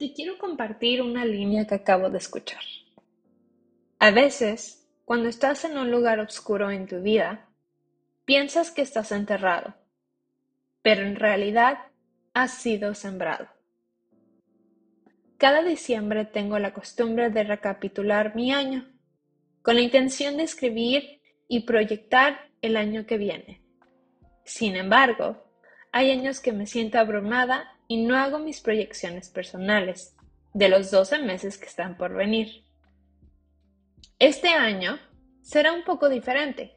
te quiero compartir una línea que acabo de escuchar. A veces, cuando estás en un lugar oscuro en tu vida, piensas que estás enterrado, pero en realidad has sido sembrado. Cada diciembre tengo la costumbre de recapitular mi año, con la intención de escribir y proyectar el año que viene. Sin embargo, hay años que me siento abrumada y no hago mis proyecciones personales de los 12 meses que están por venir. Este año será un poco diferente,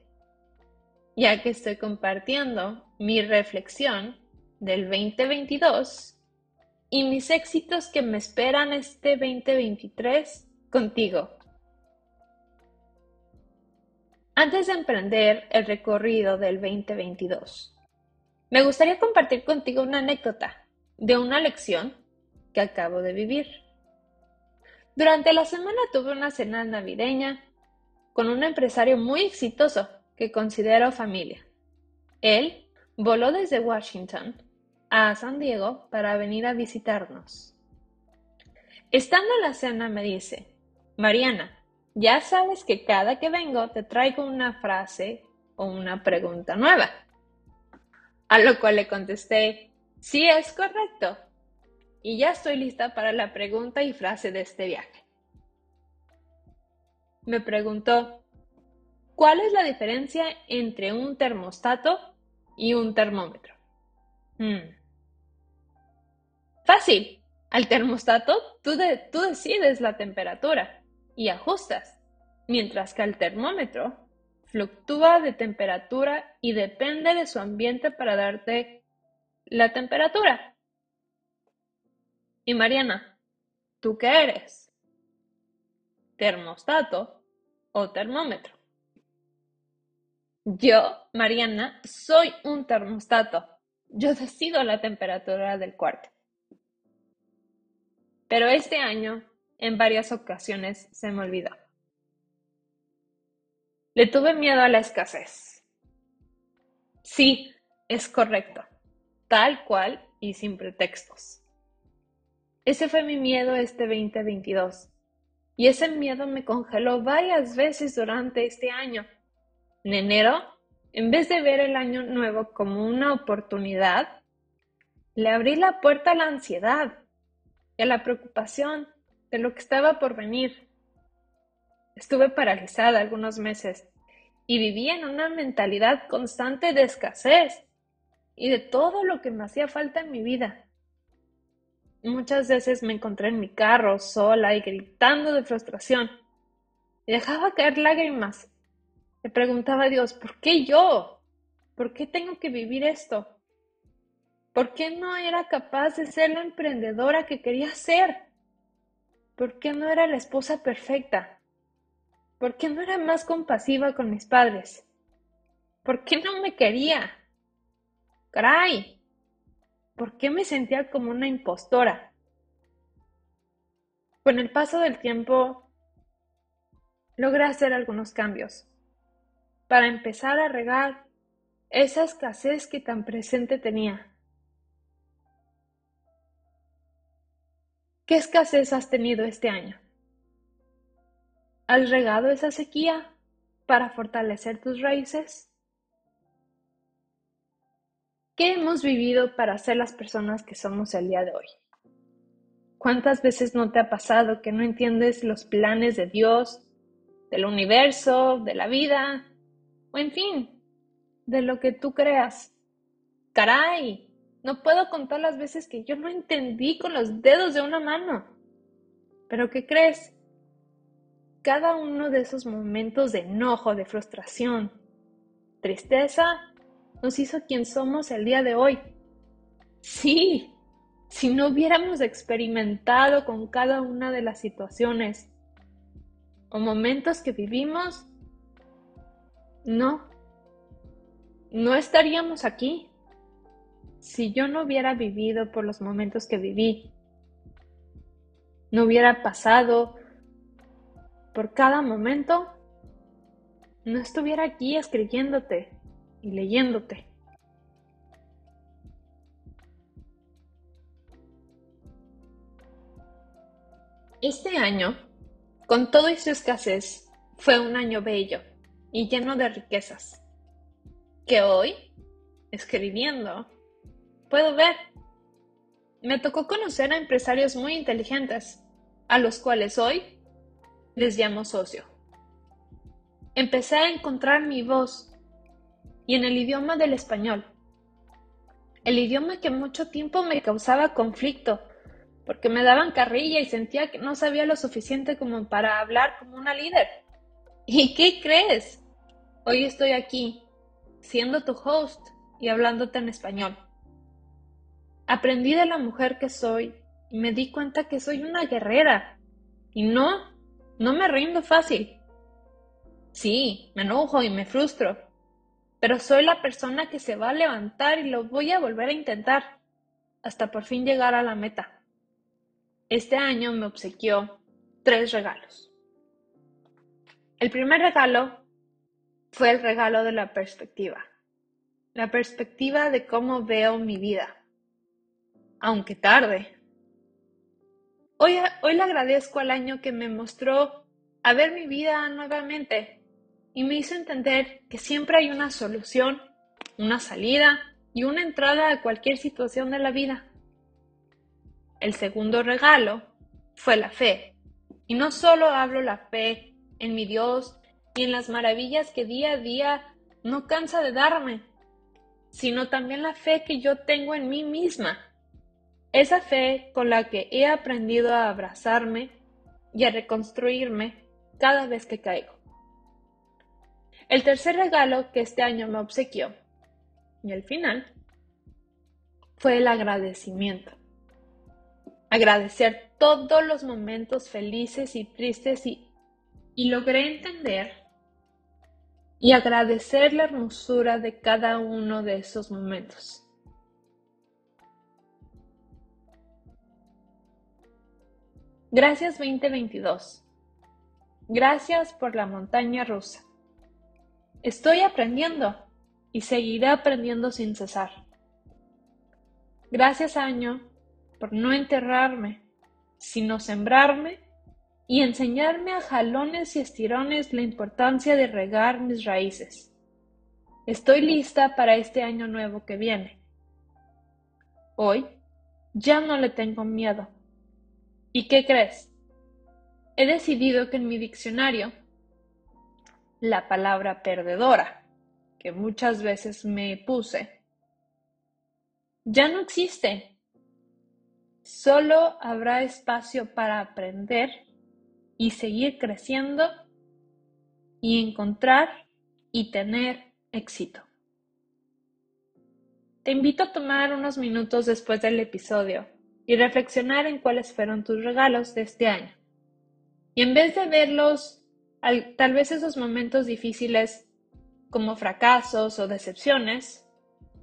ya que estoy compartiendo mi reflexión del 2022 y mis éxitos que me esperan este 2023 contigo. Antes de emprender el recorrido del 2022, me gustaría compartir contigo una anécdota de una lección que acabo de vivir. Durante la semana tuve una cena navideña con un empresario muy exitoso que considero familia. Él voló desde Washington a San Diego para venir a visitarnos. Estando en la cena me dice, Mariana, ya sabes que cada que vengo te traigo una frase o una pregunta nueva. A lo cual le contesté, sí es correcto. Y ya estoy lista para la pregunta y frase de este viaje. Me preguntó, ¿cuál es la diferencia entre un termostato y un termómetro? Hmm. Fácil. Al termostato tú, tú decides la temperatura y ajustas, mientras que al termómetro fluctúa de temperatura y depende de su ambiente para darte la temperatura. Y Mariana, ¿tú qué eres? ¿Termostato o termómetro? Yo, Mariana, soy un termostato. Yo decido la temperatura del cuarto. Pero este año, en varias ocasiones, se me olvidó. Le tuve miedo a la escasez. Sí, es correcto, tal cual y sin pretextos. Ese fue mi miedo este 2022. Y ese miedo me congeló varias veces durante este año. En enero, en vez de ver el año nuevo como una oportunidad, le abrí la puerta a la ansiedad y a la preocupación de lo que estaba por venir. Estuve paralizada algunos meses y vivía en una mentalidad constante de escasez y de todo lo que me hacía falta en mi vida. Muchas veces me encontré en mi carro sola y gritando de frustración. Y dejaba caer lágrimas. Le preguntaba a Dios, ¿por qué yo? ¿Por qué tengo que vivir esto? ¿Por qué no era capaz de ser la emprendedora que quería ser? ¿Por qué no era la esposa perfecta? ¿Por qué no era más compasiva con mis padres? ¿Por qué no me quería? ¡Caray! ¿Por qué me sentía como una impostora? Con el paso del tiempo, logré hacer algunos cambios para empezar a regar esa escasez que tan presente tenía. ¿Qué escasez has tenido este año? ¿Has regado esa sequía para fortalecer tus raíces? ¿Qué hemos vivido para ser las personas que somos el día de hoy? ¿Cuántas veces no te ha pasado que no entiendes los planes de Dios, del universo, de la vida, o en fin, de lo que tú creas? Caray, no puedo contar las veces que yo no entendí con los dedos de una mano. Pero ¿qué crees? Cada uno de esos momentos de enojo, de frustración, tristeza, nos hizo quien somos el día de hoy. Sí, si no hubiéramos experimentado con cada una de las situaciones o momentos que vivimos, no, no estaríamos aquí si yo no hubiera vivido por los momentos que viví, no hubiera pasado por cada momento, no estuviera aquí escribiéndote y leyéndote. Este año, con todo y su escasez, fue un año bello y lleno de riquezas, que hoy, escribiendo, puedo ver. Me tocó conocer a empresarios muy inteligentes, a los cuales hoy les llamo socio. Empecé a encontrar mi voz y en el idioma del español, el idioma que mucho tiempo me causaba conflicto porque me daban carrilla y sentía que no sabía lo suficiente como para hablar como una líder. ¿Y qué crees? Hoy estoy aquí, siendo tu host y hablándote en español. Aprendí de la mujer que soy y me di cuenta que soy una guerrera. Y no, no me rindo fácil. Sí, me enojo y me frustro, pero soy la persona que se va a levantar y lo voy a volver a intentar hasta por fin llegar a la meta. Este año me obsequió tres regalos. El primer regalo fue el regalo de la perspectiva. La perspectiva de cómo veo mi vida. Aunque tarde. Hoy, hoy le agradezco al año que me mostró a ver mi vida nuevamente y me hizo entender que siempre hay una solución, una salida y una entrada a cualquier situación de la vida. El segundo regalo fue la fe. Y no solo hablo la fe en mi Dios y en las maravillas que día a día no cansa de darme, sino también la fe que yo tengo en mí misma. Esa fe con la que he aprendido a abrazarme y a reconstruirme cada vez que caigo. El tercer regalo que este año me obsequió, y al final, fue el agradecimiento agradecer todos los momentos felices y tristes y, y logré entender y agradecer la hermosura de cada uno de esos momentos. Gracias 2022. Gracias por la montaña rusa. Estoy aprendiendo y seguiré aprendiendo sin cesar. Gracias año por no enterrarme, sino sembrarme y enseñarme a jalones y estirones la importancia de regar mis raíces. Estoy lista para este año nuevo que viene. Hoy ya no le tengo miedo. ¿Y qué crees? He decidido que en mi diccionario la palabra perdedora, que muchas veces me puse, ya no existe Solo habrá espacio para aprender y seguir creciendo y encontrar y tener éxito. Te invito a tomar unos minutos después del episodio y reflexionar en cuáles fueron tus regalos de este año. Y en vez de verlos, tal vez esos momentos difíciles como fracasos o decepciones,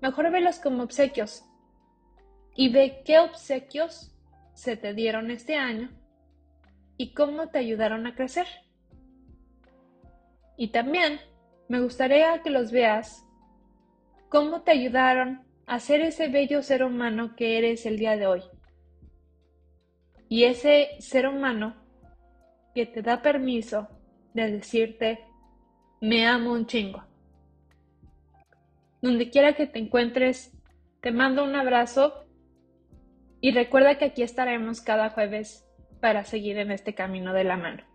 mejor velos como obsequios y ve qué obsequios se te dieron este año y cómo te ayudaron a crecer. Y también me gustaría que los veas cómo te ayudaron a ser ese bello ser humano que eres el día de hoy. Y ese ser humano que te da permiso de decirte, me amo un chingo. Donde quiera que te encuentres, te mando un abrazo y recuerda que aquí estaremos cada jueves para seguir en este camino de la mano.